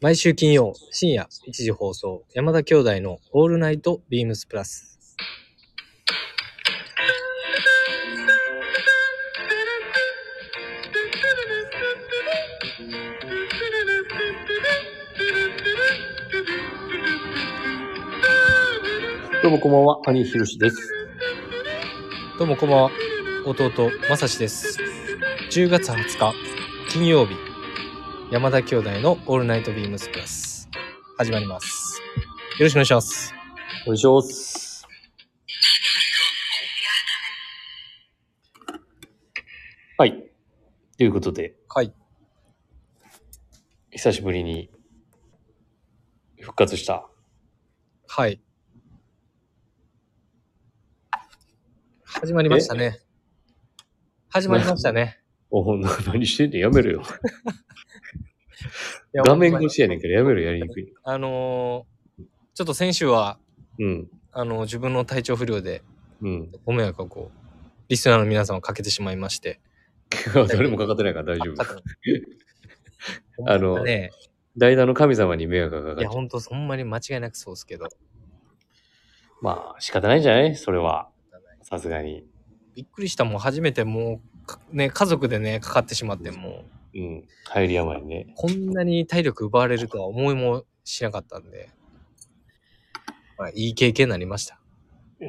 毎週金曜深夜1時放送山田兄弟のオールナイトビームスプラス。どうもこんばんは、兄ひろしです。どうもこんばんは。弟、まさしです。10月20日、金曜日、山田兄弟のオールナイトビームスプラス。始まります。よろしくお願いします。お願いします。はい。ということで、はい。久しぶりに復活した。はい。始まりましたね。始まりましたね。おな何してんねんやめろよ。いや画面越しやねんけどやめろやりにくい。あのーちょっと先週は、うん。あの自分の体調不良でうん。ご迷惑をこう、リスナーの皆さんをかけてしまいまして。誰もかかってないから大丈夫。あ のね、代打の神様に迷惑がかいや、かっちゃう。ほんと、ほんまに間違いなくそうですけど、まあ、仕方ないんじゃない？それは。さすがに。びっくりしたもん、初めてもうか、ね、家族でね、かかってしまって、もう、うん。入り病ね。こんなに体力奪われるとは思いもしなかったんで、まあ、いい経験になりました。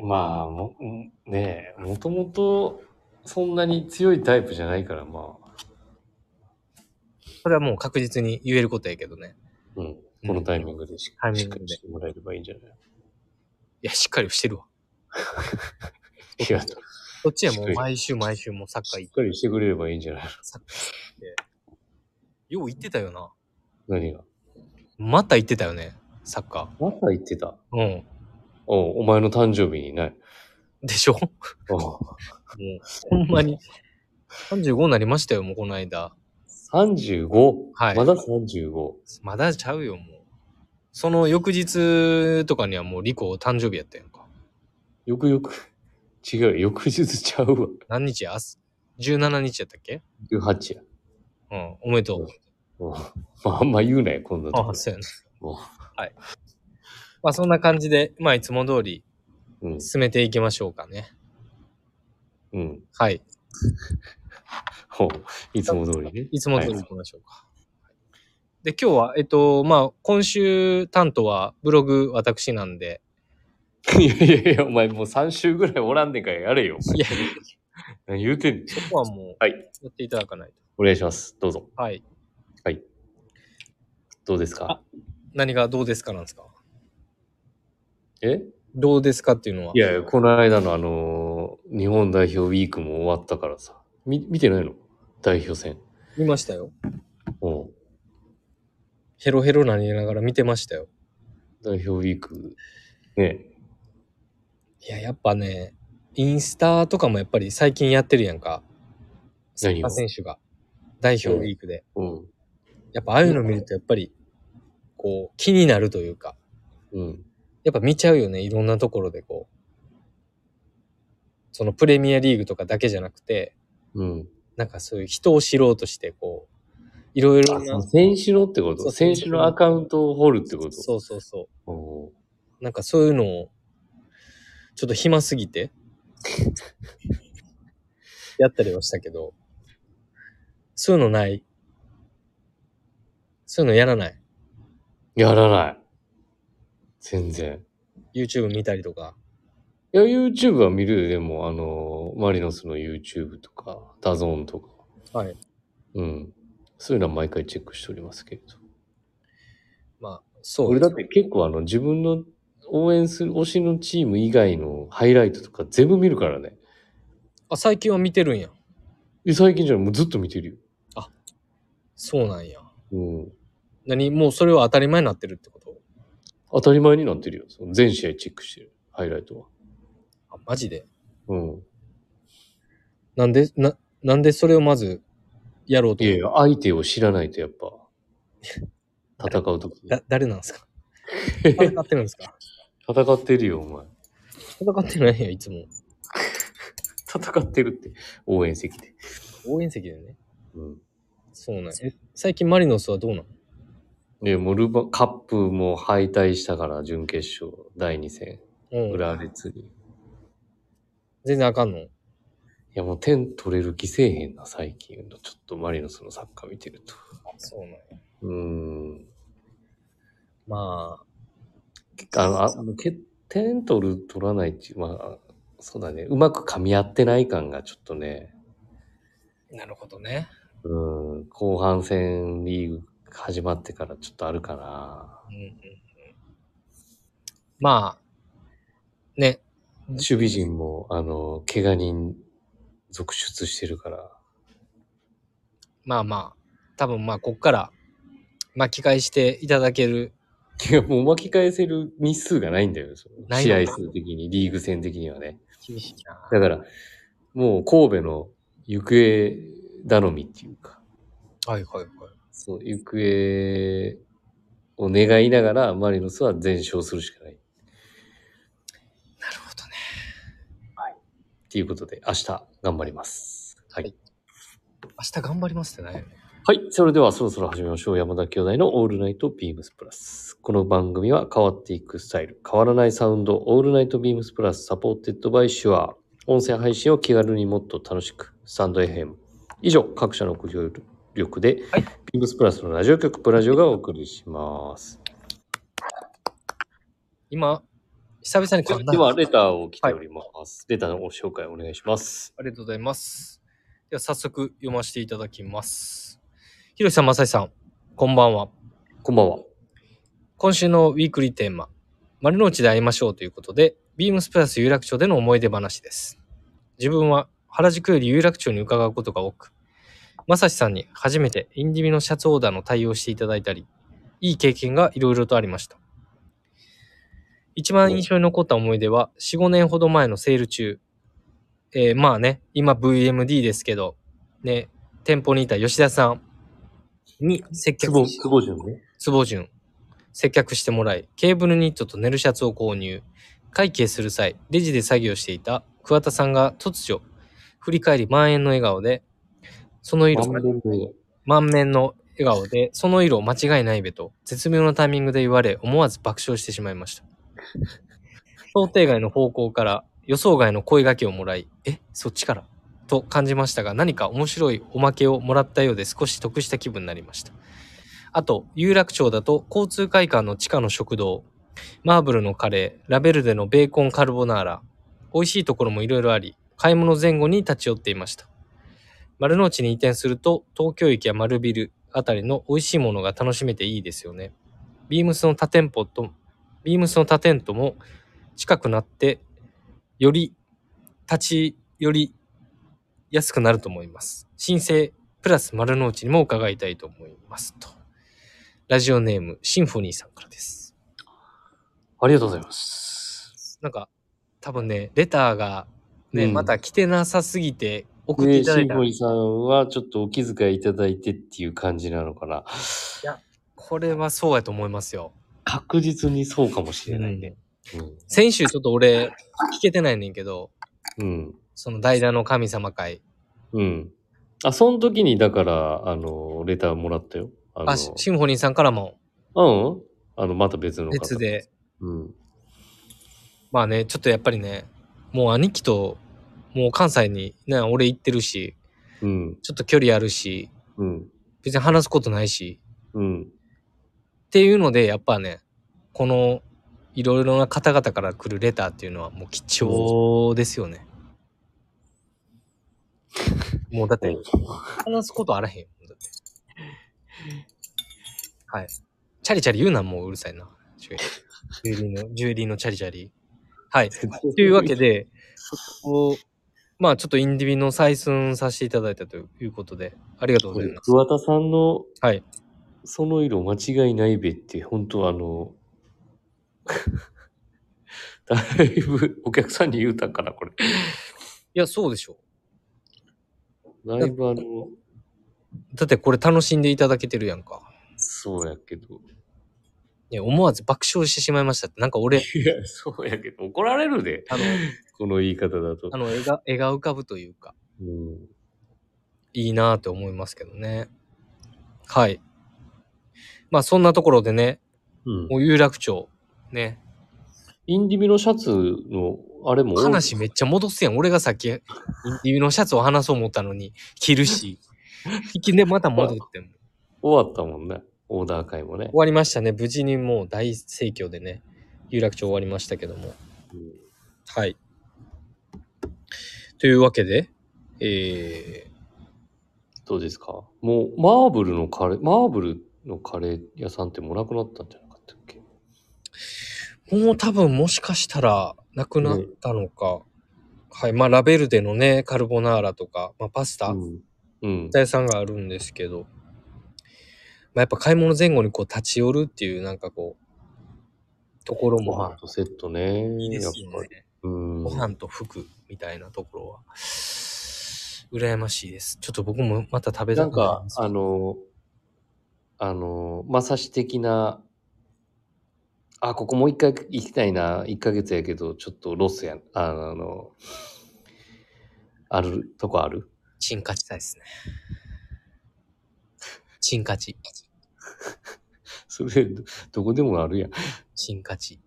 まあ、も、うんねえ、もともと、そんなに強いタイプじゃないから、まあ、それはもう確実に言えることやけどね。うん。このタイミングでし,、タイミングでしっかりしてもらえればいいんじゃない？いや、しっかりしてるわ。いや、しこっちはもう毎週毎週もうサッカー行っっかりしてくれればいいんじゃない？サッカー行って、よう言ってたよな。何が？また行ってたよね、サッカまた言ってた？ー。うん。おうお前の誕生日にない。でしょ？もおうう、ほんまに。35になりましたよ、もうこの間。35? はいまだ 35? まだちゃうよ、もう。その翌日とかにはもうリコ誕生日やったやんか。よくよく、違うよ、翌日ちゃうわ。何日や ?17 日やったっけ？18や。うん、おめでとう。まあ、あんま言うなよ、こんなとこあ、そうやな。おうまあそんな感じで、まあいつも通りうん。進めていきましょうかね。うん。はい。ほういつも通りね。いつも通り行きましょうか。で、今日は、えっと、まあ、今週担当はブログ私なんで、いやいやいや、お前もう3週ぐらいおらんねんからやれよ。いや、何言うてんねん。そこはもう、はい。やっていただかないと。お願いします。どうぞ。はい。はい。どうですか？何がどうですかなんですか？え？どうですかっていうのは？いやいや、この間のあのー日本代表ウィークも終わったからさ。み、見てないの？代表戦。見ましたよ。うん。ヘロヘロなりながら見てましたよ。代表ウィーク。ね。いや、やっぱね、インスタとかもやっぱり最近やってるやんか。サッカー選手が。代表ウィークで。うん。やっぱああいうの見るとやっぱり、こう、気になるというか、うん。やっぱ見ちゃうよね、いろんなところでこう。そのプレミアリーグとかだけじゃなくて、うん。なんかそういう人を知ろうとして、こう、いろいろなの、選手のってこと？選手のアカウントを掘るってこと？そうそうそう。おなんかそういうのを、ちょっと暇すぎて、やったりはしたけど、そういうのないそういうのやらないやらない。全然。?YouTube 見たりとか。いや、YouTube は見るよ。でも、あのーマリノスの YouTube とか、 DAZN とか。はい。うん。そういうのは毎回チェックしておりますけれど。まあ、そう。俺だって結構あの自分の応援する推しのチーム以外のハイライトとか全部見るからね。あ、最近は見てるんや。え最近じゃないもうずっと見てるよ。そうなんや。うん。何？もうそれは当たり前になってるってこと？当たり前になってるよ。その全試合チェックしてる。ハイライトは。あ、マジで？うん。なんで、な、なんでそれをまずやろうと？いやいや、相手を知らないとやっぱ、戦うとき。だ、誰なんですか？戦ってるんですか？戦ってるよ、お前。戦ってないや、いつも。戦ってるって、応援席で。応援席でね。うん。そうなん最近マリノスはどうなの？で、もうルバ、カップも敗退したから、準決勝、第2戦、うん。浦和レッズに。い全然あかんの？や、もう点取れる気せえへんな、最近。ちょっとマリノスのサッカー見てると。そうなんや。うーん。まあの、あの欠点取る、取らないっていう、まあ、そうだね。うまく噛み合ってない感がちょっとね、あ、なるほどね。うん、後半戦リーグ始まってからちょっとあるかな。うんうんうん。まあ、ね。守備陣も、あの、怪我人続出してるから。まあまあ、多分まあ、こっから巻き返していただける。いや、もう巻き返せる日数がないんだよ。試合数的に、リーグ戦的にはね。厳しいな。だから、もう神戸の行方頼みっていうか、はいはいはい。そう、行方を願いながら、マリノスは全勝するしかない。っなるほどね。ていうことで、明日頑張ります。はい。明日頑張りますってないよね。はい。それではそろそろ始めましょう。山田兄弟の All Night BEAMS+。この番組は変わっていくスタイル、変わらないサウンド、 All Night BEAMS+ supported by Shure。音声配信を気軽にもっと楽しく、 stand.fm。以上、各社のご協力で、はい BEAMS+ のラジオ局プラジオがお送りします。今、久々にで噛んだ。では、レターを来ております。レターのご紹介お願いします。ありがとうございます。では早速読ませていただきます。ひろしさん、まさしさん、こんばんは。こんばんは。今週のウィークリーテーマ、丸の内で会いましょうということで、ビームスプラス有楽町での思い出話です。自分は原宿より有楽町に伺うことが多く、まさしさんに初めてインディビのシャツオーダーの対応をしていただいたり、いい経験がいろいろとありました。一番印象に残った思い出は、4、5年ほど前のセール中、えーまあね、今 VMD ですけど、ね、店舗にいた吉田さんに接客久保、久保潤ね。坪順接客してもらいケーブルニットとネルシャツを購入会計する際レジで作業していた桑田さんが突如振り返り満円の笑顔でその色満面の笑顔。でその色間違いないべと絶妙なタイミングで言われ思わず爆笑してしまいました。想定外の方向から予想外の声掛けをもらいえそっちから？と感じましたが何か面白いおまけをもらったようで少し得した気分になりました。あと、有楽町だと交通会館の地下の食堂、マーブルのカレー、ラベルでのベーコンカルボナーラ、美味しいところもいろいろあり、買い物前後に立ち寄っていました。丸の内に移転すると、東京駅や丸ビルあたりの美味しいものが楽しめていいですよね。ビームスの他店舗と、ビームスの他店とも近くなって、より立ち寄りやすくなると思います。申請プラス丸の内にも伺いたいと思いますと。ラジオネーム、シンフォニーさんからです。ありがとうございます。なんか、多分ね、レターがね、うんまた来てなさすぎて送ってで、いただいたシンフォニーさんはちょっとお気遣いいただいてっていう感じなのかな。これはそうやと思いますよ。確実にそうかもしれないね。先週ちょっと俺、聞けてないねんけど、うん。その代打の神様会。うん。うん。あ、その時に、だから、あの、レターもらったよ。あの、あ、シシンフォニーさんからもうんあの、また別の方。別。で、うん。まあね、ちょっとやっぱりね、もう兄貴と、もう関西にね、俺行ってるし、うん。ちょっと距離あるし、うん。別別に話すことないし、うん。っていうので、やっぱね、この、いろいろな方々から来るレターっていうのはもう貴重ですよね。もうだって、話すことあらへんよ。だって。はい。チャリチャリ言うな、もううるさいな。ジュエリーの、ジュエリーのチャリチャリ。はい。というわけで、こうまあちょっとインディビの採寸させていただいたということで、ありがとうございます。桑田さんの、はい。その色間違いないべって、本当あの、だいぶお客さんに言うたんかな、これ。いや、そうでしょ。だいぶあの、だってこれ楽しんでいただけてるやんか。そうやけど。ね、思わず爆笑してしまいましたって。なんか俺、いや、そうやけど、怒られるで。あの、この言い方だとあ。の、絵が、絵が浮かぶというか、うん。いいなぁって思いますけどね。はい。まあそんなところでね、うん。もう有楽町、ね、インディビのシャツの、あれも話めっちゃ戻すやん。俺がさっき、インディビのシャツを話そう思ったのに、着るし、引 きでまた戻っても。終わったもんね。オーダー会もね終。わりましたね。無事にもう大盛況でね、有楽町終わりましたけども。うんはい。というわけで、えどうですか？もう、マーブルのカレー、マーブルのカレー屋さんってもうなくなったんじゃなかったっけ？ー、もう多分もしかしたらなくなったのか。はい。まあ、ラベルでのね、カルボナーラとか、まあ、パスタ、うん。うん。屋さんがあるんですけど、まあ、やっぱ買い物前後にこう立ち寄るっていうなんかこう、ところもご飯とセットね。いいですよ。ね。うん。ご飯と服みたいなところは、羨ましいです。ちょっと僕もまた食べたなんかくなりま、すあの、あの、まさし的な、あ、ここもう一回行きたいな、1ヶ月やけど、ちょっとロスやん。あの、あるとこある？チンカチたいですね。チンカチ。それ、どどこでもあるやん。チンカチ。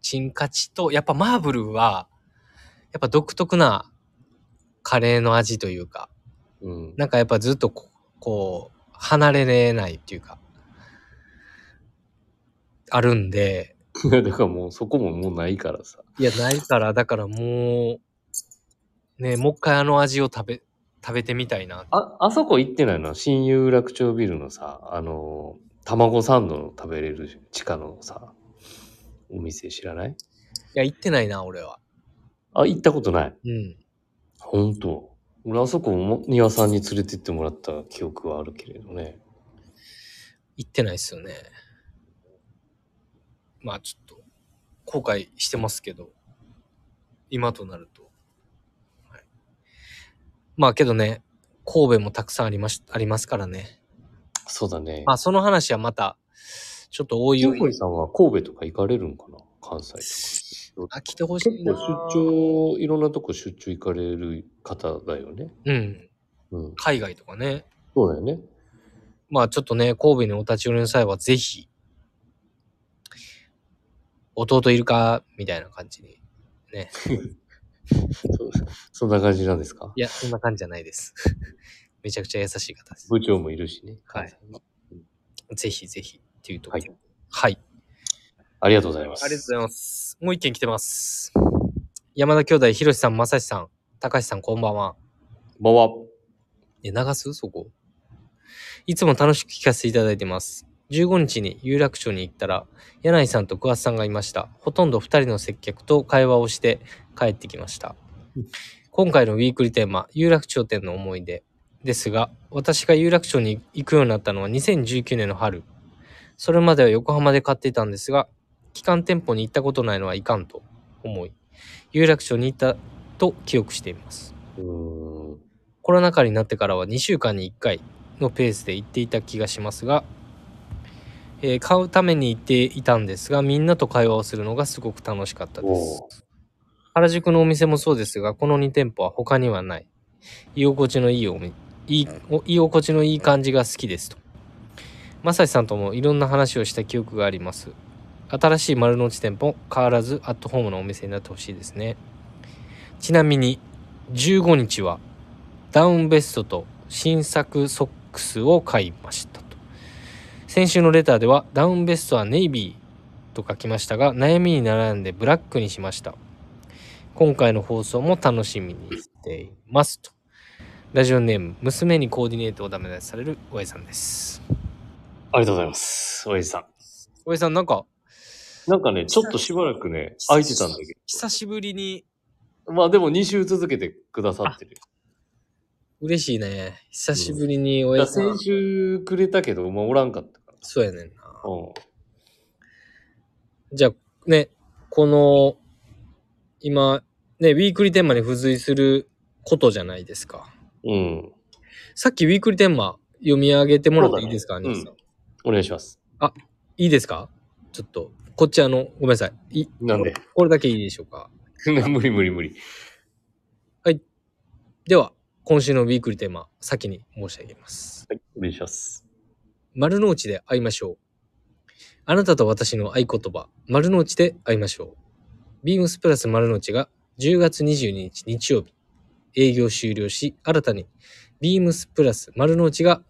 チンカチと、やっぱマーブルは、やっぱ独特なカレーの味というか、うん。なんかやっぱずっとここう、離れれないっていうか、あるんで、いや、だからもうそこももうないからさ。いや、ないから、だからもう、ね、もう一回あの味を食べ、食べてみたいな。あ、あそこ行ってないの？新有楽町ビルのさ、あの、卵サンドの食べれる地下のさ、お店知らない？いや、行ってないな、俺は。あ、行ったことない？うん。本当？俺あそこも庭さんに連れてってもらった記憶はあるけれどね。行ってないっすよね。まあちょっと、後悔してますけど、今となると。はい、まあけどね、神戸もたくさんありまし、ありますからね。そうだね。まあその話はまた、ちょっと大いゆおい。うこいさんは神戸とか行かれるんかな？関西とか。あ、来てほしいな。結構出張、いろんなとこ出張行かれる方だよね。うん。うん。海外とかね。そうだよね。まあちょっとね、神戸にお立ち寄りの際はぜひ、弟いるか？みたいな感じに。ね。そうそんな感じなんですか？いや、そんな感じじゃないです。めちゃくちゃ優しい方です。部長もいるしね。はいぜひぜひっていうところ。はい。はい。ありがとうございます。ありがとうございます。もう一件来てます。山田兄弟、ひろしさん、まさしさん、高橋さん、こんばんは。こんばんは。え、流す？そこ。いつも楽しく聞かせていただいてます。15日に有楽町に行ったら、柳井さんと桑田さんがいました。ほとんど2人の接客と会話をして帰ってきましたうん。今回のウィークリーテーマ、有楽町店の思い出ですが、私が有楽町に行くようになったのは2019年の春。それまでは横浜で買っていたんですが、機関店舗に行ったことないのはいかんと思い、有楽町に行ったと記憶しています。コロナ禍になってからは2週間に1回のペースで行っていた気がしますが、えー買うために行っていたんですがみんなと会話をするのがすごく楽しかったでおすー。原宿のお店もそうですがこの2店舗は他にはない。居心地のいいおみいいお居心地のいい感じが好きですと。まさしさんともいろんな話をした記憶があります。新しい丸の内店舗変わらずアットホームのお店になってほしいですね。ちなみに15日はダウンベストと新作ソックスを買いました。と。先週のレターではダウンベストはネイビーと書きましたが悩みに悩んでブラックにしました。今回の放送も楽しみにしていますと。ラジオネーム、娘にコーディネートをダメ出しされるおやさんです。ありがとうございます。おやじさおやさんなんかん。なんかね、ちょっとしばらくね、空いてたんだけ久しぶりにど。まあでも2週続けてくださってる。嬉しいね。久しぶりにおいややさん。先週くれたけど、もうおらんかったかそうやねんな。ら。うん。じゃあね、この、今、ね、ウィークリーテーマに付随することじゃないですか。うん。さっきウィークリーテーマ読み上げてもらっていいですか、そうだね兄さん。お願いします。いいですか？ちょっと、こっちあの、ごめんなさい。いなんで？これだけいいでしょうか？無理無理無理。では、今週のウィークリーテーマ、先に申し上げます。はい、お願いします。丸の内で会いましょう。あなたと私の合言葉、丸の内で会いましょう。ビームスプラス丸の内が10月22日日曜日、営業終了し、新たにビームスプラス丸の内が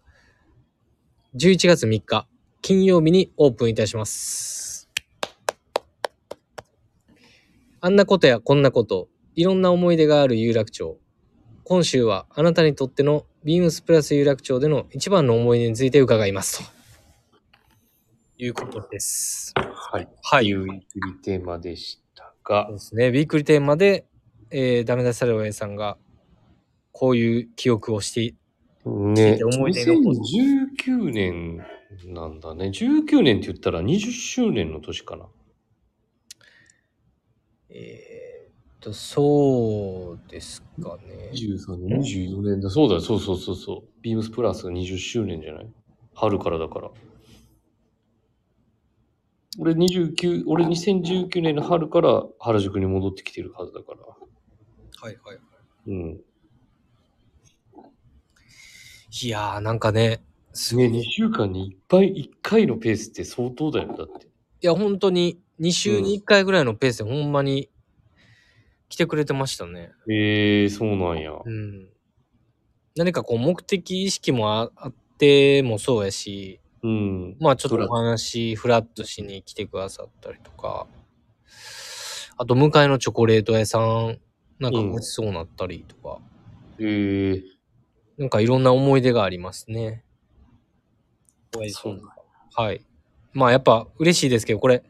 11月3日金曜日にオープンいたします。あんなことやこんなこと、いろんな思い出がある有楽町。今週はあなたにとってのビームスプラス有楽町での一番の思い出について伺います。ということです。はい。はい。ウィークリーテーマでしたがそう、ですね。ウィークリーテーマで、えー、ダメ出され親さんが、こういう記憶をして、ね、思い出の2019年なんだね。19年って言ったら20周年の年かな。えと、そうですかね。23年、24年だ。そうだ、そうそうそうそう。ビームスプラスが20周年じゃない？春からだから。俺29、俺2019年の春から原宿に戻ってきてるはずだから。はいはい。うん。いやー、なんかね、すごね、い。2い週間にいっぱい1回のペースって相当だよ、だって。や、本当に、2週に1回ぐらいのペースでほんまに来てくれてましたね。ええー、そうなんや。うん。何かこう、目的意識もああってもそうやし、うん。まあちょっとお話、フラットしに来てくださったりとか、あと、向かいのチョコレート屋さん、なんかごちそうになったりとか、ええー、なんかいろんな思い出がありますね。そうなはい。まあやっぱ嬉しいですけど、これ、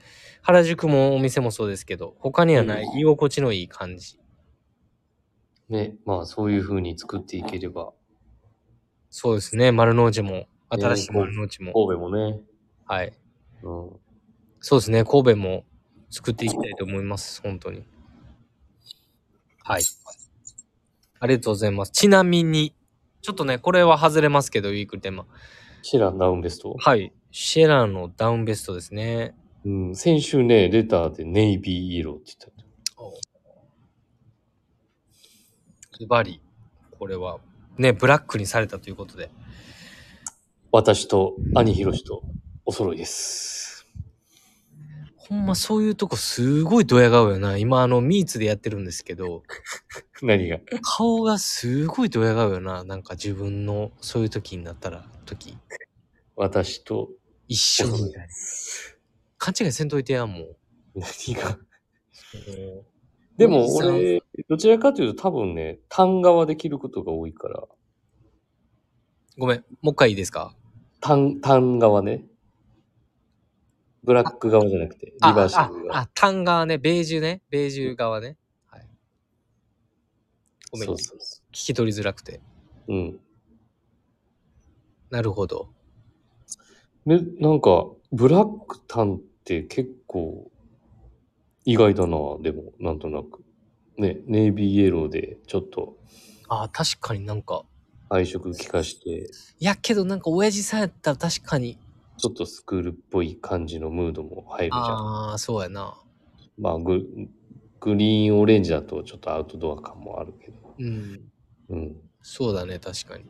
原宿もお店もそうですけど、他にはないうん居心地のいい感じ。ね、まあそういう風に作っていければ、そうですね。丸の内も、新しい丸の内も。神戸もね、はい。うん。そうですね。神戸も作っていきたいと思います。本当に。はい。ありがとうございます。ちなみに、ちょっとね、これは外れますけど、ウィークテーマ。シェランダウンベスト。はい。シェラのダウンベストですね。うん、先週ね、レターでネイビーイエローって言った。ズバリ、これは、ね、ブラックにされたということで。私と兄ひろしとお揃いです。ほんまそういうとこすごいドヤ顔よな。今あのミーツでやってるんですけど、何が？顔がすごいドヤ顔よな。なんか自分のそういう時になったら、時。私と一緒に。勘違いせんといてやんもう。何が？もでも俺、どちらかというと多分ね、単側で着ることが多いから、うごめん、もう一回いいですか？単、単側ね。ブラック側じゃなくて、リバーシあブ。あ、あ、タン側ね、ベージュね、ベージュ側ね。はい。ごめん、聞そうそうそき取りづらくて。う。うん。なるほど。で、なんか、ブラック単って結構意外だな、でも、なんとなく。ね、ネイビーイエローでちょっとあ、確かになんか。配色効かして、いやけどなんか親父さんやったら確かに。ちょっとスクールっぽい感じのムードも入るじゃん。ああ、そうやな。まあグ、グリーンオレンジだとちょっとアウトドア感もあるけど。うん。うん。そうだね、確かに。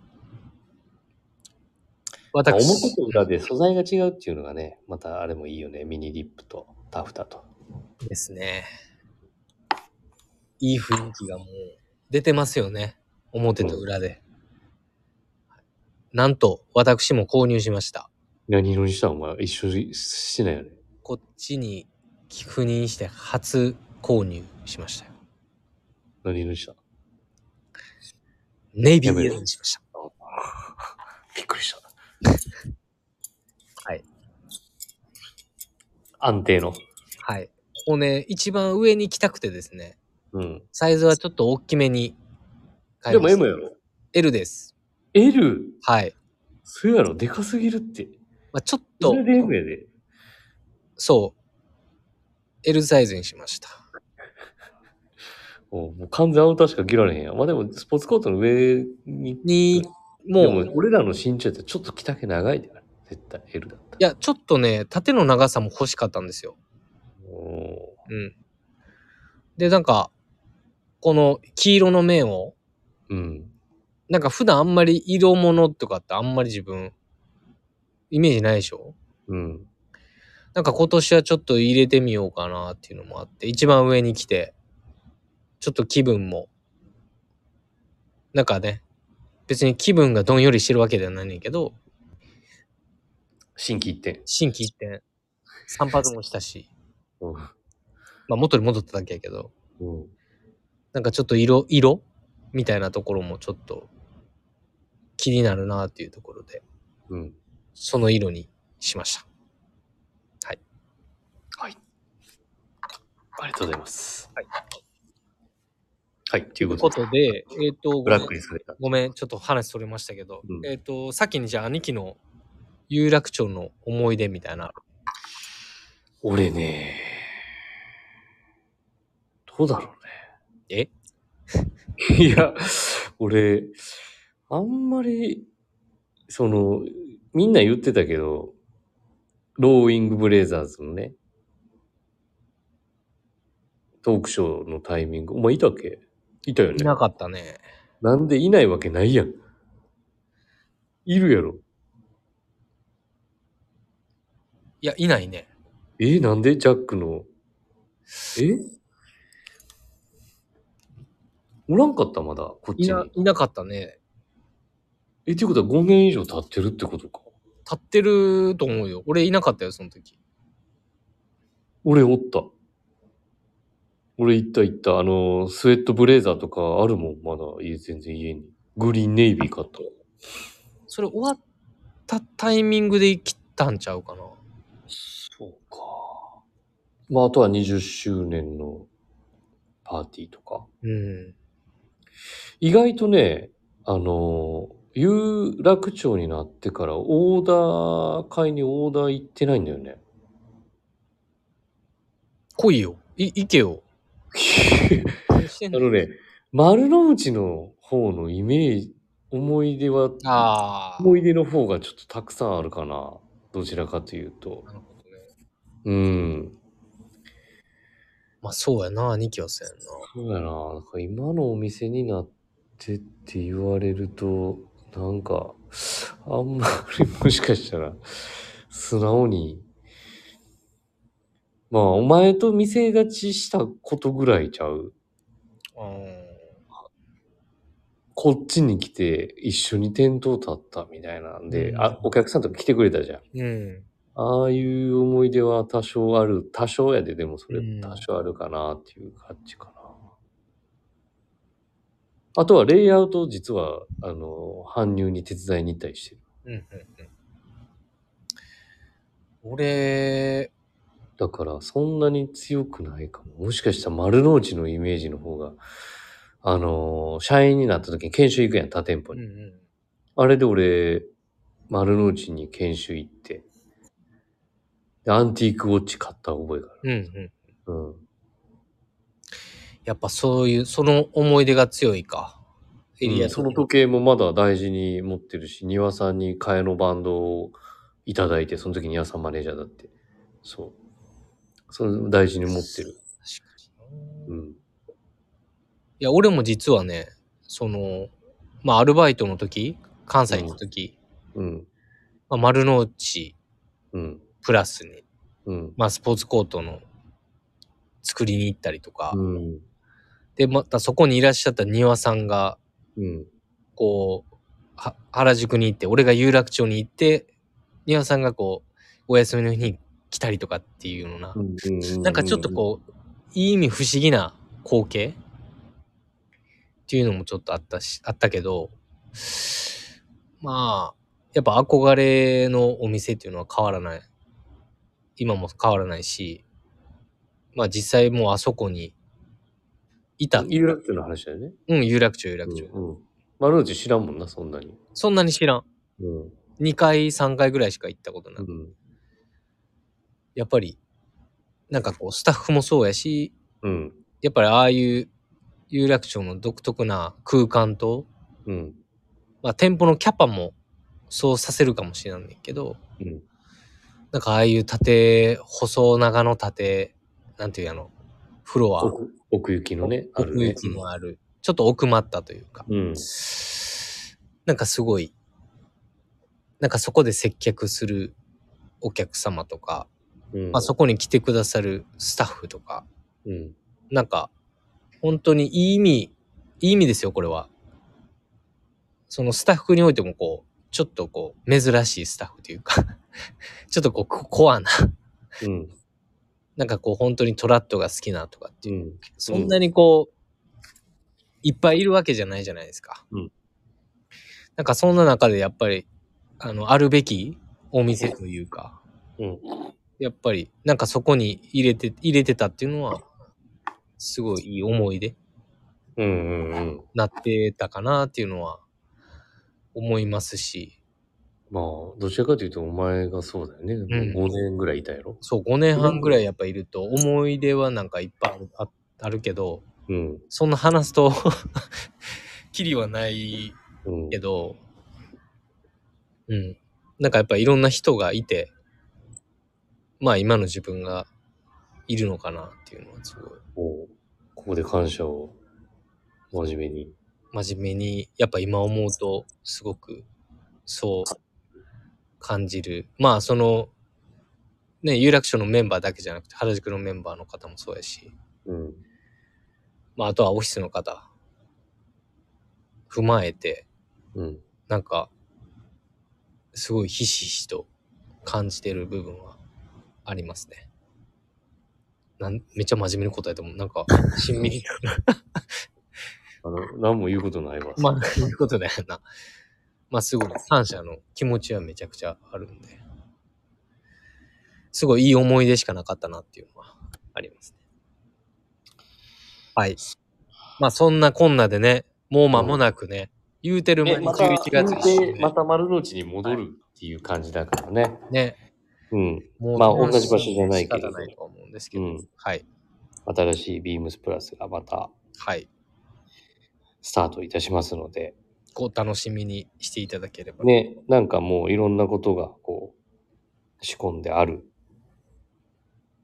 まあ、私、表と裏で素材が違うっていうのがね、またあれもいいよね。ミニリップとタフタと。ですね。いい雰囲気がもう出てますよね。表と裏で。なんと、私も購入しました。何色にしたお前一緒にしてないよね。こっちに寄付人して初購入しましたよ。何色にした？ネイビーにしました。びっくりした。はい。安定の。はい。こうね、一番上に来たくてですね、うん。サイズはちょっと大きめに買いでもました M やろ？L です。?L? はい。そうやろ？でかすぎるって。まあ、ちょっとそ、れで M やで。そう。L サイズにしました。もう完全アウターしか着られへんやん。まあでも、スポーツコートの上に。に、でもう、も、俺らの身長やったらちょっと着丈長いで。絶対 L だったいや、ちょっとね、縦の長さも欲しかったんですよ。ら。おうん。で、なんか、この黄色の面を、ーうん。なんか普段あんまり色物とかってあんまり自分、イメージないでしょ？うん。なんか今年はちょっと入れてみようかなっていうのもあって、一番上に来て、ちょっと気分も、なんかね、別に気分がどんよりしてるわけではないねんけど、新規一点。心機一転、散髪もしたし、うん。まあ元に戻っただけやけど、うん。なんかちょっと色、色みたいなところもちょっと気になるなっていうところで、うん。その色にしました。はい。ありがとうございます。はい。はい、とということとで、えっ、と、ブラックにされた。ごめん、ちょっと話それましたけど、うんえっ、と、先にじゃあ兄貴の有楽町の思い出みたいな。俺ね、どうだろうえ？ね。いや、俺、あんまり、その、みんな言ってたけど、ローイングブレイザーズのね、トークショーのタイミング、お前いたっけ？いたよね。いなかったね。なんでいないわけないやん。いるやろ。いや、いないね。えなんで？ジャックの。え？おらんかったまだ、こっちに。いな、いなかったね。え、っていうことは5年以上経ってるってことか。立ってると思うよ。俺いなかったよ、その時。俺おった。俺行った行った。あの、スウェットブレーザーとかあるもん、まだ家、全然家に。グリーンネイビー買った。それ終わったタイミングで切ったんちゃうかな。そうか。まあ、あとは20周年のパーティーとか。うん。意外とね、あの、有楽町になってからオーダー会にオーダー行ってないんだよね。来いよ。い、行けよ。あのね、丸の内の方のイメージ、思い出は、ああ。思い出の方がちょっとたくさんあるかな。どちらかというと。なるほどね。うん。まあそうやな、兄貴はそうやんな。そうやな。なんか今のお店になってって言われると、なんか、あんまりもしかしたら、素直に、まあ、お前と店立ちしたことぐらいちゃう？うん。こっちに来て一緒に店頭立ったみたいなんで、うんあ、お客さんとか来てくれたじゃん。うん。ああいう思い出は多少ある。多少やで、でもそれうん多少あるかなっていう感じかな。あとはレイアウト実は、あの、搬入に手伝いに行ったりしてる。うん。うん。うん。俺、だからそんなに強くないかも。もしかしたら丸の内のイメージの方が、あの、社員になった時に研修行くやん、他店舗に。うんうん。あれで俺、丸の内に研修行って、でアンティークウォッチ買った覚えがあうんうん。る。うん。やっぱそういう、その思い出が強いか。エリアうんその時計もまだ大事に持ってるし、庭さんに替えのバンドをいただいて、その時庭さんマネージャーだって。そう。それ大事に持ってる。確かにな。うん。いや、俺も実はね、その、まあ、アルバイトの時、関西の時、うん。まあ、丸の内うん。プラスに、うん。まあ、スポーツコートの作りに行ったりとか、うん。で、またそこにいらっしゃった庭さんが、うん。こう、は原宿に行って、俺が有楽町に行って、庭さんがこう、お休みの日に来たりとかっていうのな、なんかちょっとこう、いい意味不思議な光景っていうのもちょっとあったし、あったけど、まあ、やっぱ憧れのお店っていうのは変わらない。今も変わらないし、まあ実際もうあそこにいた。有楽町の話だよね。うん、有楽町、有楽町。うん。うん丸の内知らんもんな、そんなに。そんなに知らん。うん。2回、3回ぐらいしか行ったことない。うん。やっぱり、なんかこう、スタッフもそうやし、うん。やっぱりああいう有楽町の独特な空間と、うん。まあ店舗のキャパもそうさせるかもしれないけど、うん。なんかああいう縦、細長の縦、なんていうやの、フロア、奥奥行きのね、あるね奥行。きのある、ちょっと奥まったというか、うん。なんかすごい、なんかそこで接客するお客様とか、うん。まあそこに来てくださるスタッフとか、うん。なんか、本当にいい意味、いい意味ですよ、これは。そのスタッフにおいてもこう、ちょっとこう、珍しいスタッフというか、ちょっとこう、ココアな、うん。なんかこう、本当にトラットが好きなとかっていう、うん。そんなにこう、いっぱいいるわけじゃないじゃないですか。うんなんかそんな中でやっぱり、あの、あるべきお店というか、うん。やっぱり、なんかそこに入れて、入れてたっていうのは、すごいいい思い出うん。うん。うん。なってたかなっていうのは思いますし、まあ、どちらかというとお前がそうだよね。ん5年ぐらいいたやろそう、5年半ぐらいやっぱいると思い出はなんかいっぱいあるああるけど、うん。そんな話すと、きりはないうん。けど、うん。なんかやっぱいろんな人がいて、まあ今の自分がいるのかなっていうのはすごいもう、ここで感謝を真面目に。真面目に、やっぱ今思うとすごくそう感じる。まあその、ね、有楽町のメンバーだけじゃなくて原宿のメンバーの方もそうやし、うん。まああとはオフィスの方、踏まえて、うん。なんか、すごいひしひしと感じてる部分はありますね。なんめっちゃ真面目に答えても、なんか、しんみり。あの、何も言うことないわ。まあ、そうことだよな。まあ、すごい感謝の気持ちはめちゃくちゃあるんで、すごいいい思い出しかなかったなっていうのはありますね。はい。まあ、そんなこんなでね、もう間もなくね、言うてる間にえまた、11月1週でまた丸の内に戻るっていう感じだからね。ね。うん。もうまあ同じ場所じゃないけれどないと思うんですけど、うんはい。新しいビームスプラスがまたはい。スタートいたしますので、ご楽しみにしていただければ。ね、なんかもういろんなことがこう、仕込んである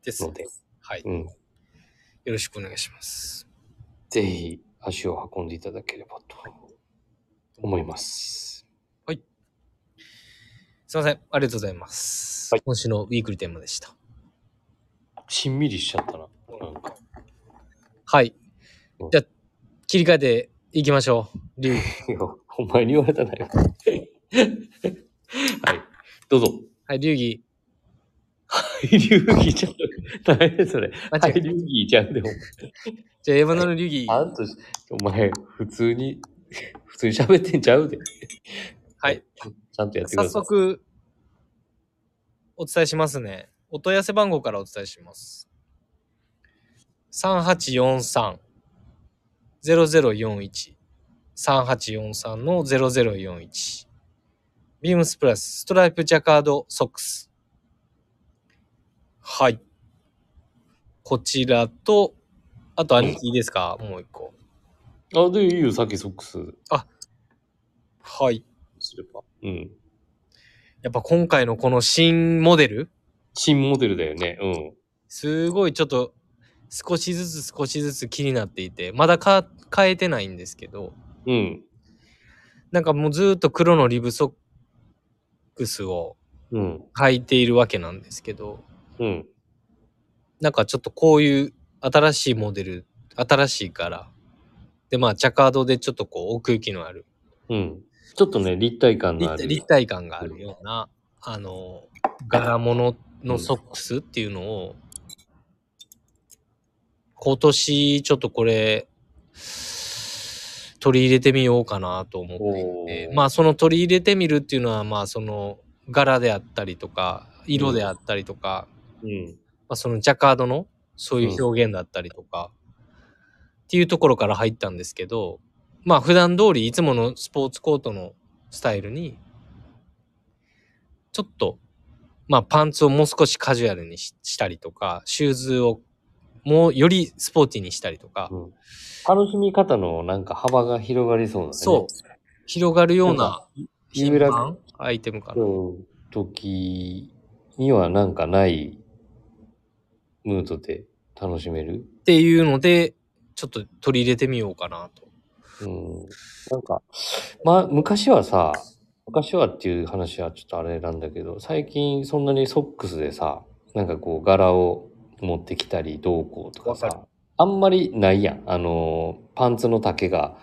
ですので、はい。うん。よろしくお願いします。ぜひ足を運んでいただければと思います。すいません。ありがとうございます。はい今週のウィークリーテーマでした。しんみりしちゃったな。なんか。はいうん。じゃあ、切り替えていきましょう。リュウ。お前に言われたなよ。はい。どうぞ。はい、リュウギ。はい、流儀ちゃう。何それ。はい、流儀ちゃうでも。じゃあ、山田のリュウギ。ちゃんとし、お前、普通に、普通に喋ってんちゃうで。はい。ちゃんとやってくだ早さい。速、お伝えしますね。お問い合わせ番号からお伝えします。3843-0041。3843の0041。ビームスプラス、ストライプジャカードソックス。はい。こちらと、あと兄貴いいですか？もう一個。あ、で、いいよ、さっきソックスはい。すれば。うん。やっぱ今回のこの新モデル？新モデルだよね。うん。すごいちょっと少しずつ少しずつ気になっていて、まだか変えてないんですけど、うん。なんかもうずーっと黒のリブソックスをうん。履いているわけなんですけど、うん。なんかちょっとこういう新しいモデル、新しいから、でまあジャカードでちょっとこう奥行きのある、うん。ちょっとね、立体感のある。立体感があるような、あの、柄物のソックスっていうのを、今年ちょっとこれ、取り入れてみようかなと思っていてまあその取り入れてみるっていうのは、まあその柄であったりとか、色であったりとか、うん。まあそのジャカードのそういう表現だったりとか、っていうところから入ったんですけど、まあ普段通りいつものスポーツコートのスタイルに、ちょっと、まあパンツをもう少しカジュアルにししたりとか、シューズをもうよりスポーティーにしたりとか、うん楽しみ方のなんか幅が広がりそうなね。そう、広がるような頻繁アイテムかな。うん。時にはなんかないムードで楽しめる？っていうので、ちょっと取り入れてみようかなと。うん。なんか、まあ、昔はさ、昔はっていう話はちょっとあれなんだけど、最近そんなにソックスでさ、なんかこう柄を持ってきたりどうこうとかさ、あんまりないやん。あの、パンツの丈が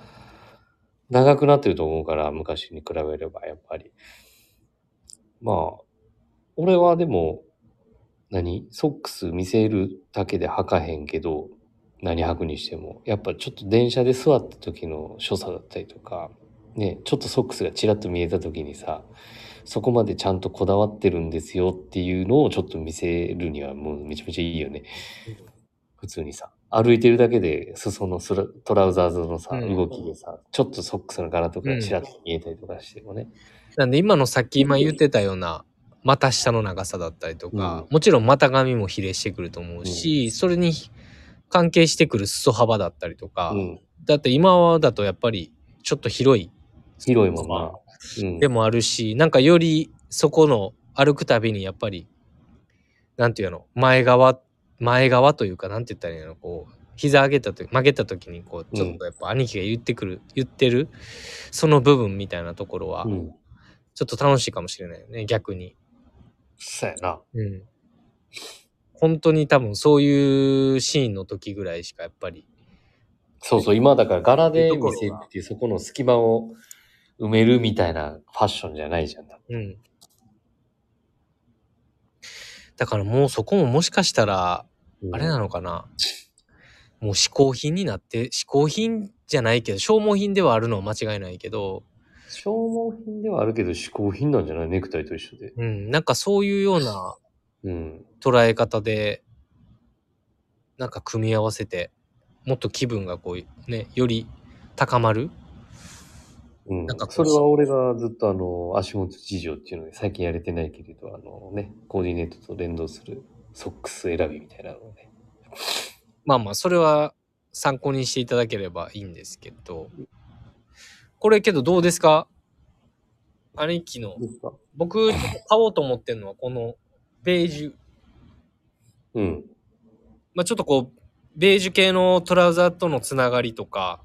長くなってると思うから、昔に比べればやっぱり。まあ、俺はでも、何？ソックス見せるだけで履かへんけど、何履くにしても、やっぱちょっと電車で座った時の所作だったりとか、ね、ちょっとソックスがちらっと見えた時にさ、そこまでちゃんとこだわってるんですよっていうのをちょっと見せるにはもうめちゃめちゃいいよね。普通にさ、歩いてるだけで裾のトラウザーズのさ、うん。動きでさ、ちょっとソックスの柄とかちらっと見えたりとかしてもね。なんで今のさっき今言ってたような股下の長さだったりとか、もちろん股上も比例してくると思うし、それに関係してくる裾幅だったりとか、うん。だって今だとやっぱりちょっと広い広いもんな。うん。でもあるし、なんかよりそこの歩くたびにやっぱり、なんていうの、前側、前側というか、なんて言ったらいいの、こう、膝上げたとき、曲げたときに、こう、ちょっとやっぱ兄貴が言ってくる、言ってる、その部分みたいなところはう、ん。ちょっと楽しいかもしれないよね、逆に。そうやな。うん。本当に多分そういうシーンの時ぐらいしかやっぱり、そうそう、今だから柄で見せるっていう、そこの隙間を埋めるみたいなファッションじゃないじゃん。うん。だからもうそこももしかしたら、あれなののかな？もう嗜好品になって、嗜好品じゃないけど、消耗品ではあるのは間違いないけど、消耗品ではあるけど、嗜好品なんじゃない？ネクタイと一緒で。うん、なんかそういうようなうん。捉え方で、なんか組み合わせて、もっと気分がこう、ね、より高まる？うんなんかそれは俺がずっとあの、足元事情っていうので最近やれてないけれど、あのね、コーディネートと連動するソックス選びみたいなのをね。まあまあ、それは参考にしていただければいいんですけど、これけどどうですか？兄貴の、僕、買おうと思ってるのは、このベージュ。うん。まあちょっとこう、ベージュ系のトラウザーとのつながりとか、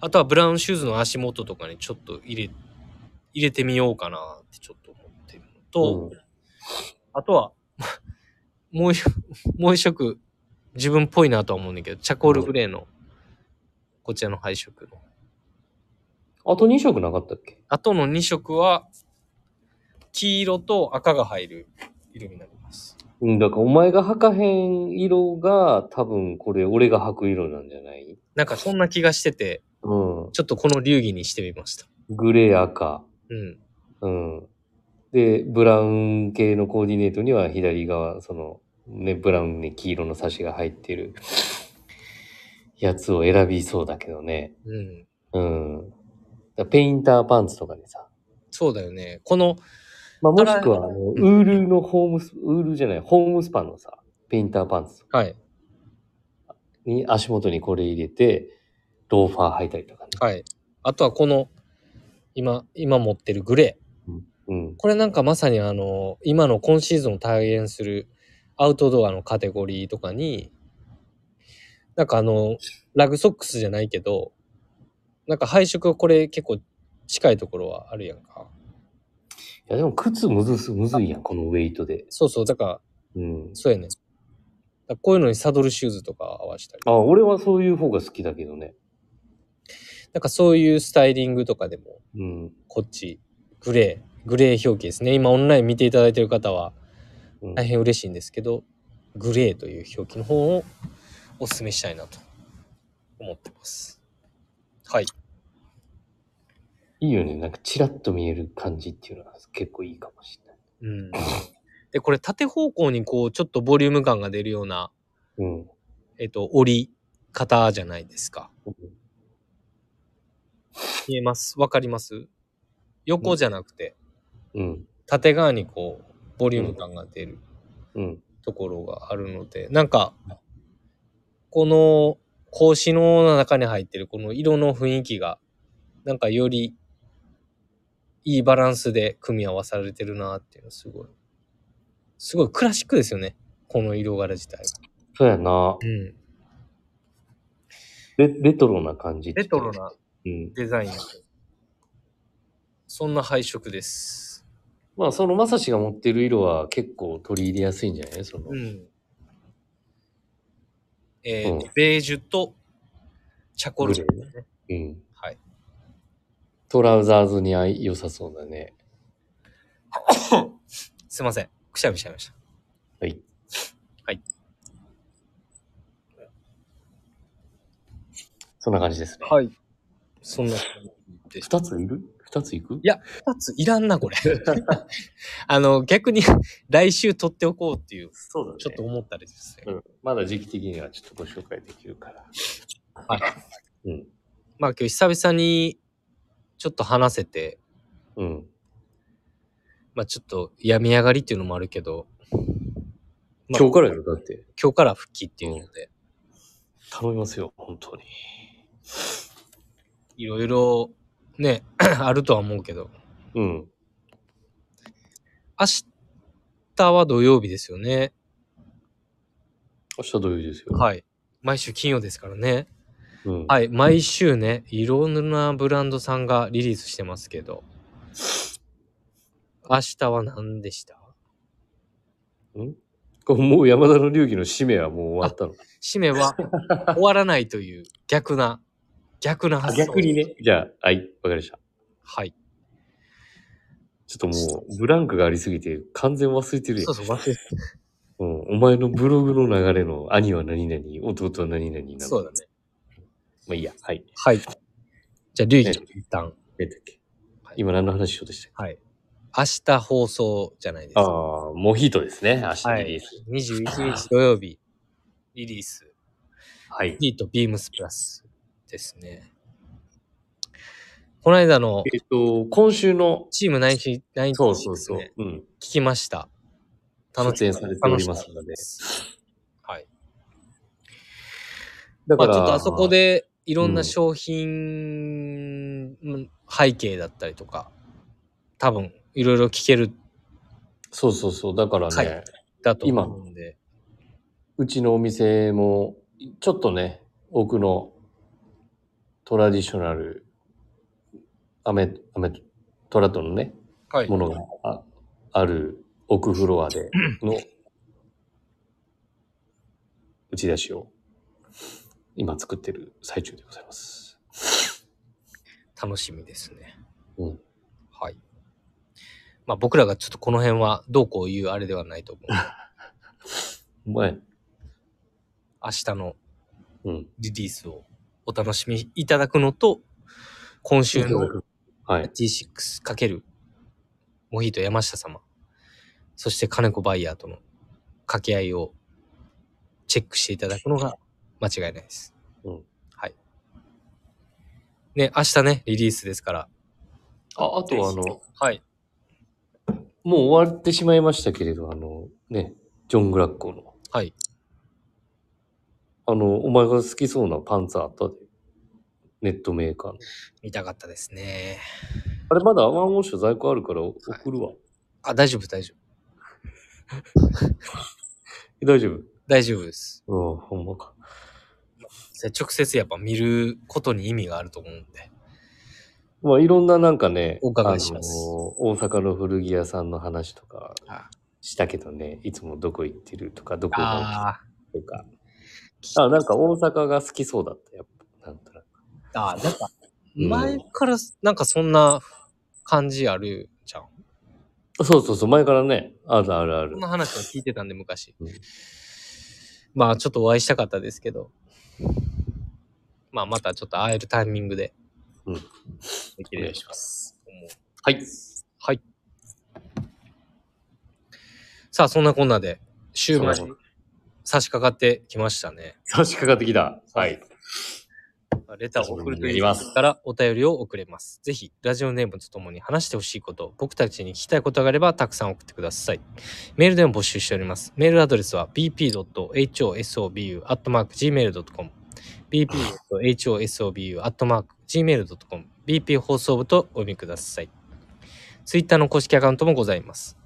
あとはブラウンシューズの足元とかにちょっと入れ、入れてみようかなってちょっと思ってるのと、うんあとは、もう一、もう一色、自分っぽいなとは思うんだけど、チャコールグレーの、こちらの配色の。あと2色なかったっけ？あとの2色は、黄色と赤が入る色になります。うん、だからお前が履かへん色が多分これ俺が履く色なんじゃない？なんかそんな気がしてて、うん。ちょっとこの流儀にしてみました。グレー赤。うん。うん。で、ブラウン系のコーディネートには左側、その、ね、ブラウンに黄色のサシが入ってる やつを選びそうだけどね。うん。うん。ペインターパンツとかにさ。そうだよね。この、まあ、もしくは、あの、ウールのホームス、ウールじゃない、ホームスパンのさ、ペインターパンツはい。に足元にこれ入れて、ローファー履いたりとかね。はい。あとはこの、今、今持ってるグレー。うん。これなんかまさにあの、今の今シーズンを体現するアウトドアのカテゴリーとかに、なんかあの、ラグソックスじゃないけど、なんか配色これ結構近いところはあるやんか。いや、でも靴むずす、むずいやん、このウェイトで。そうそう、だから、うん。そうやねこういうのにサドルシューズとか合わせたり。あ、俺はそういう方が好きだけどね。なんかそういうスタイリングとかでも、うん。こっち、グレー、グレー表記ですね。今オンライン見ていただいている方はうん大変嬉しいんですけど、グレーという表記の方をお勧めしたいなと思ってます。はい。いいよね。なんかチラッと見える感じっていうのは結構いいかもしれない。うん。で、これ縦方向にこう、ちょっとボリューム感が出るような、うん。えっと、折り方じゃないですか。見えます？わかります？横じゃなくて、うん。縦側にこう、ボリューム感が出るうん。ところがあるので、なんか、この格子の中に入ってるこの色の雰囲気が、なんかよりいいバランスで組み合わされてるなっていうのすごい。すごいクラシックですよね。この色柄自体が。そうやな。うん。レレトロな感じレトロなうん。デザイン。そんな配色です。まあ、そのまさしが持ってる色は結構取り入れやすいんじゃない？その、うん。えーうんベージュとチャコールグレーねうん。はい。トラウザーズに合い良さそうだね。すいません。くしゃみしちゃいました。はい。はい。そんな感じですね。はい。そんな感じです。二ついる？二ついく？いや二ついらんな、これ。あの、逆に来週取っておこうっていう、そうだね。ちょっと思ったりですね。うん。まだ時期的にはちょっとご紹介できるから。はい。うん。まあ今日久々にちょっと話せて、うん。まあちょっと病み上がりっていうのもあるけど、まあ今日からよ、だって。今日から復帰っていうので、頼みますよ、本当に。いろいろね、あるとは思うけど、うん。明日は土曜日ですよね。明日土曜日ですよ。はい。毎週金曜ですからね。うん。はい。毎週ね、いろんなブランドさんがリリースしてますけど、明日は何でした？これもう山田の流儀の使命はもう終わったの？締めは 終わらないという逆な、逆なあ、発想。逆にね。じゃあ、はい、わかりました。はい。ちょっともう、ブランクがありすぎて、完全忘れてるやんそう。そう、忘れてうん。お前のブログの流れの兄は何々、弟は何々なの。そうだね。まあいいや。はい。はい。じゃあ、龍儀一旦。えっけはい今何の話しようとした？っけはい。明日放送じゃないですか。ああ、モヒートですね。明日はいリリース。。21日土曜日、リリース。はい。ヒートビームスプラスですね。この間のえっと、今週の、チーム9 9そうそうそう。ね、うん。聞きました。出演されておりますので。はい。だから、まあちょっとあそこでいろんな商品の背景だったりとか、多分いろいろ聞けるそうそうそう。だからね、はいだと思うんで、うちのお店も、ちょっとね、奥のトラディショナル、アメ、アメ、トラットのね、はい。ものがあある奥フロアでの 打ち出しを今作ってる最中でございます。楽しみですね。うん。はい。まあ僕らがちょっとこの辺はどうこう言うあれではないと思う。お前、明日のうん。リリースをお楽しみいただくのと、今週のはい。T6× モヒート山下様、そして金子バイヤーとの掛け合いをチェックしていただくのが間違いないです。うん。はい。ね、明日ね、リリースですから。あ、あとはあの、はい。もう終わってしまいましたけれど、あの、ね、ジョン・グラッコの、はい。あの、お前が好きそうなパンツあったで。ネットメーカーの。見たかったですね。あれまだワンウォッシュ在庫あるから送るわ。あ、大丈夫、大丈夫。え 大丈夫？大丈夫です。うん、ほんまか。直接やっぱ見ることに意味があると思うんで。まあいろんななんかね、お伺いします大阪の古着屋さんの話とかあしたけどね、いつもどこ行ってるとか、どこがあとか。あ、なんか大阪が好きそうだった、やっぱ。なんとなく。ー、あーなんか、うん前からなんかそんな感じあるじゃん。そうそうそう、前からね、あるあるあるこん。な話を聞いてたんで、昔。うんまあ、ちょっとお会いしたかったですけど、まあ、またちょっと会えるタイミングで、うんできるようにします。はい。はい。さあ、そんなこんなで、週末そんな差し掛かってきましたね。差し掛かってきた。はい。レターを送るというからお便りを送れます。ぜひ、ラジオネームとともに話してほしいこと、僕たちに聞きたいことがあれば、たくさん送ってください。メールでも募集しております。メールアドレスは bp.hosobu.gmail.com bp.hosobu.gmail.com bp 放送部とお読みください。ツイッターの公式アカウントもございます。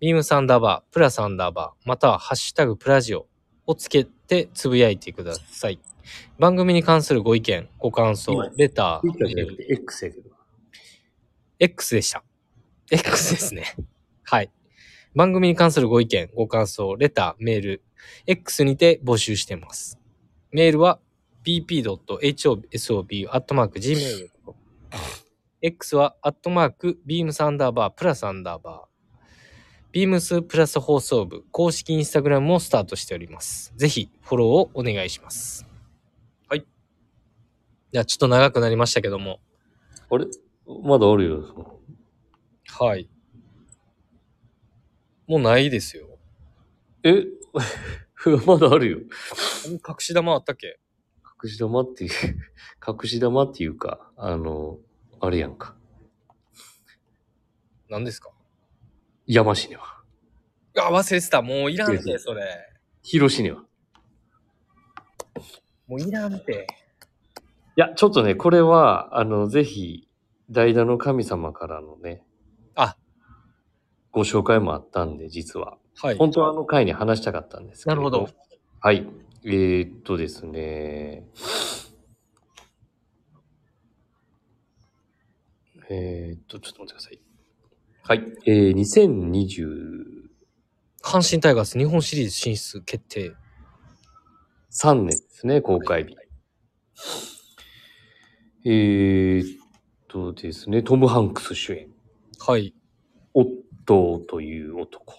ビームサンダーバー、プラスアンダーバー、またはハッシュタグプラジオをつけてつぶやいてください。番組に関するご意見、ご感想今、レター、Twitter じゃなくて X やけど。X でした。X ですね。はい。番組に関するご意見、ご感想、レター、メール、X にて募集しています。メールは pp.hosobu.gmail.com X は、アットマーク、ビームスアンダーバー、プラスアンダーバー。ビームスプラス放送部、公式インスタグラムもスタートしております。ぜひ、フォローをお願いします。はい。じゃあ、ちょっと長くなりましたけども。あれ？まだあるよ。はい。もうないですよ。え？まだあるよ。隠し玉あったっけ？隠し玉っていう、隠し玉っていうか、あの、あれやんか。何ですか？山市には。あ、忘れてた。もういらんて、それ。広市には。もういらんて。いや、ちょっとね、これは、あの、ぜひ、代打の神様からのね、あ、ご紹介もあったんで、実は。はい。本当はあの回に話したかったんですけなるほど。はい。えー、っとですね。えー、っと、ちょっと待ってください。はい。えー、2023阪神タイガース日本シリーズ進出決定。年ですね、公開日。えー、っとですね、トム・ハンクス主演。はい。オットーという男。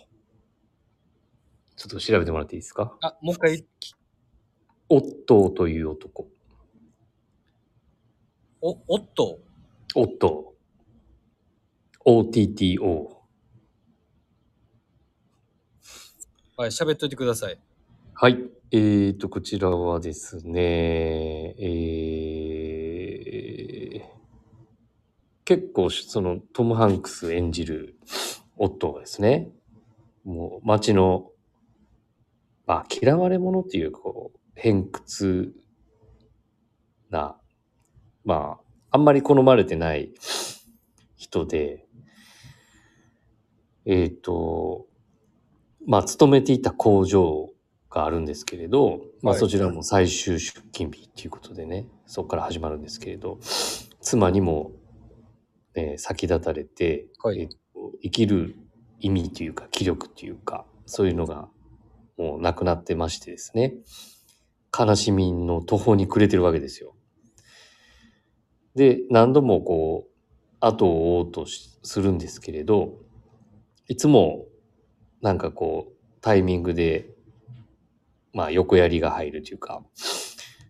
ちょっと調べてもらっていいですか？あ、もう一回、オットーという男。お、おっと。オットー。OTTO。はい、喋っといてください。はい。えーと、こちらはですね、えー、結構、その、トム・ハンクス演じるオットーがですね、もう、街の、まあ、嫌われ者っていう、こう、偏屈な、まあ、あんまり好まれてない人で、えっ、と、まあ、勤めていた工場があるんですけれど、まあ、はい。そちらも最終出勤日っていうことでね、そこから始まるんですけれど、妻にも、えー先立たれて、はい。えーと生きる意味というか、気力というか、そういうのがもうなくなってましてですね、悲しみの途方に暮れてるわけですよ。で、何度もこう、後を追おうとしするんですけれど、いつもなんかこう、タイミングで、まあ横槍が入るというか、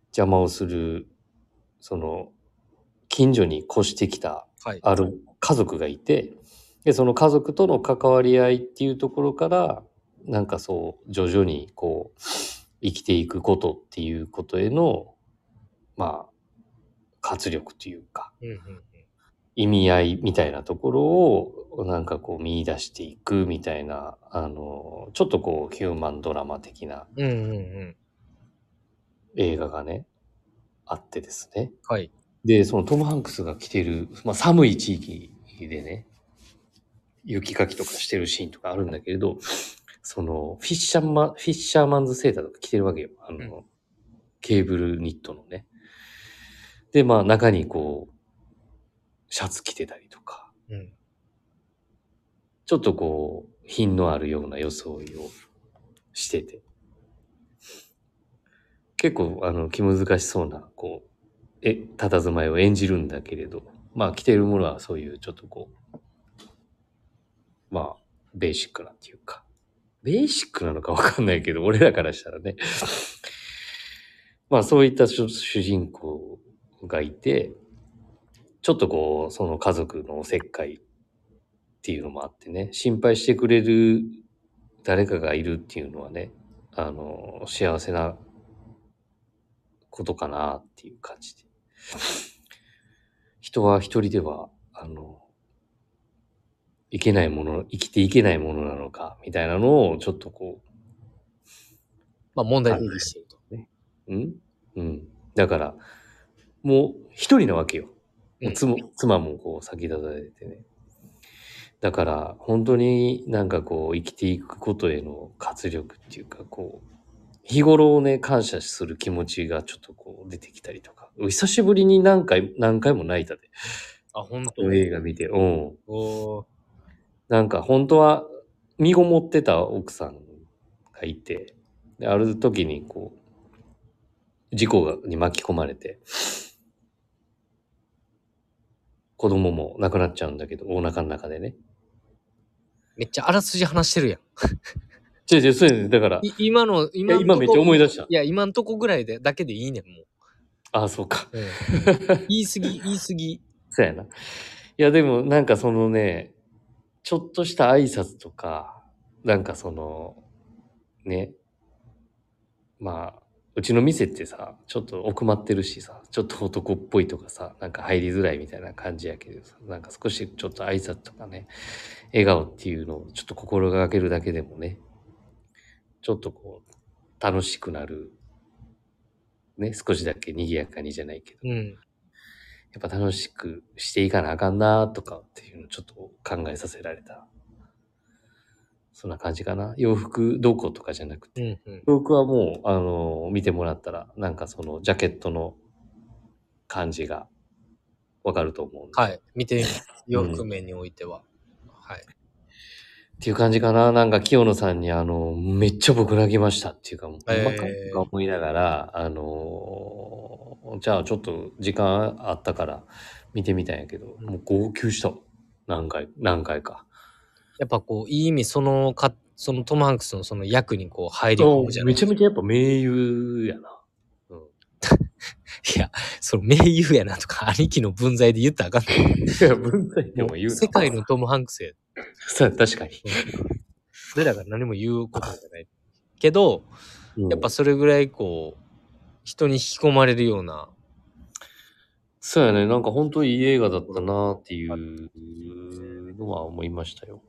邪魔をする、その、近所に越してきたはい。ある家族がいて、で、その家族との関わり合いっていうところから、なんかそう、徐々にこう、生きていくことっていうことへの、まあ、活力というか、うんうん意味合いみたいなところをなんかこう見出していくみたいなあのちょっとこうヒューマンドラマ的な。映画がねあってですねはい。でそのトム・ハンクスが来てる、まあ、寒い地域でね雪かきとかしてるシーンとかあるんだけれどそのフィッシャーマンフィッシャーマンズセーターとか着てるわけよあの、うんケーブルニットのねでまあ中にこうシャツ着てたりとかうん。ちょっとこう、品のあるような装いをしてて。結構、あの、気難しそうな、こう、え、佇まいを演じるんだけれど、まあ、着てるものはそういう、ちょっとこう、まあ、ベーシックなっていうか、ベーシックなのかわかんないけど、俺らからしたらね。まあ、そういった主主人公がいて、ちょっとこう、その家族のおせっかいっていうのもあってね、心配してくれる誰かがいるっていうのはね、あの、幸せなことかなっていう感じで。人は一人では、あの、いけないもの、生きていけないものなのか、みたいなのをちょっとこまあ問題提起してると。う、うん？うん。だから、もう一人なわけよ。妻妻もこう先立たれてね。だから本当になんかこう生きていくことへの活力っていうかこう日頃をね感謝する気持ちがちょっとこう出てきたりとか久しぶりに何回何回も泣いたであ、本当？映画見て。うん。おーなんか本当は身ごもってた奥さんがいて、である時にこう、事故がに巻き込まれて、子供も亡くなっちゃうんだけど、お腹の中でね。めっちゃあらすじ話してるやん。違う違う、そうやねんだから、い今の、い今のや今めっちゃ思い出したい。や、今んとこぐらいで、だけでいいねん、もう。ああ、そうか。うん言い過ぎ、言い過ぎ。そうやな。いや、でもなんかそのね、ちょっとした挨拶とか、なんかその、ね、まあ、うちの店ってさ、ちょっと奥まってるしさ、ちょっと男っぽいとかさ、なんか入りづらいみたいな感じやけどさ、なんか少しちょっと挨拶とかね、笑顔っていうのをちょっと心がけるだけでもね、ちょっとこう、楽しくなる、ね、少しだけ賑やかにじゃないけど、うん。やっぱ楽しくしていかなあかんなとかっていうのをちょっと考えさせられた。そんな感じかな。洋服どうこうとかじゃなくて。うん。うん。洋服はもう、あの、見てもらったら、なんかそのジャケットの感じがわかると思う。はい。見てみます。洋服面においては。はい。っていう感じかな。なんか清野さんにあの、めっちゃ僕泣きましたっていうか、もう、へー細かいとか思いながら、あの、じゃあちょっと時間あったから見てみたんやけど、もう号泣した。何回、何回か。やっぱこう、いい意味、そのか、そのトム・ハンクスのその役にこう入り込むじゃないめちゃめちゃやっぱ名優やな。うん。いや、その名優やなとか、兄貴の分際で言ったらあかんない。いや、文体でも言うな。世界のトム・ハンクスや。そう、確かに。俺らが何も言うことじゃない。けど、うんやっぱそれぐらいこう、人に引き込まれるような、そうやね。なんか本当いい映画だったなっていうのは思いましたよ。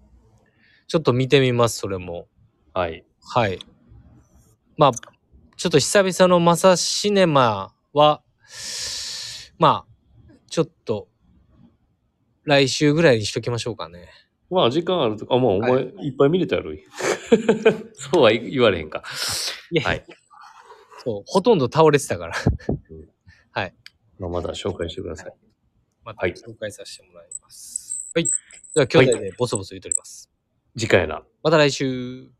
ちょっと見てみます、それも。はい。はい。まあ、ちょっと久々のマサシネマは、まあ、ちょっと、来週ぐらいにしときましょうかね。まあ時間あるとか、あ、まあお前いっぱい見れたやろ。そうは言われへんか。いや、はいそう、ほとんど倒れてたから。まあまだ紹介してください。またはい紹介させてもらいます。はい。じゃあ、兄弟でボソボソ言うとります。次回な。また来週。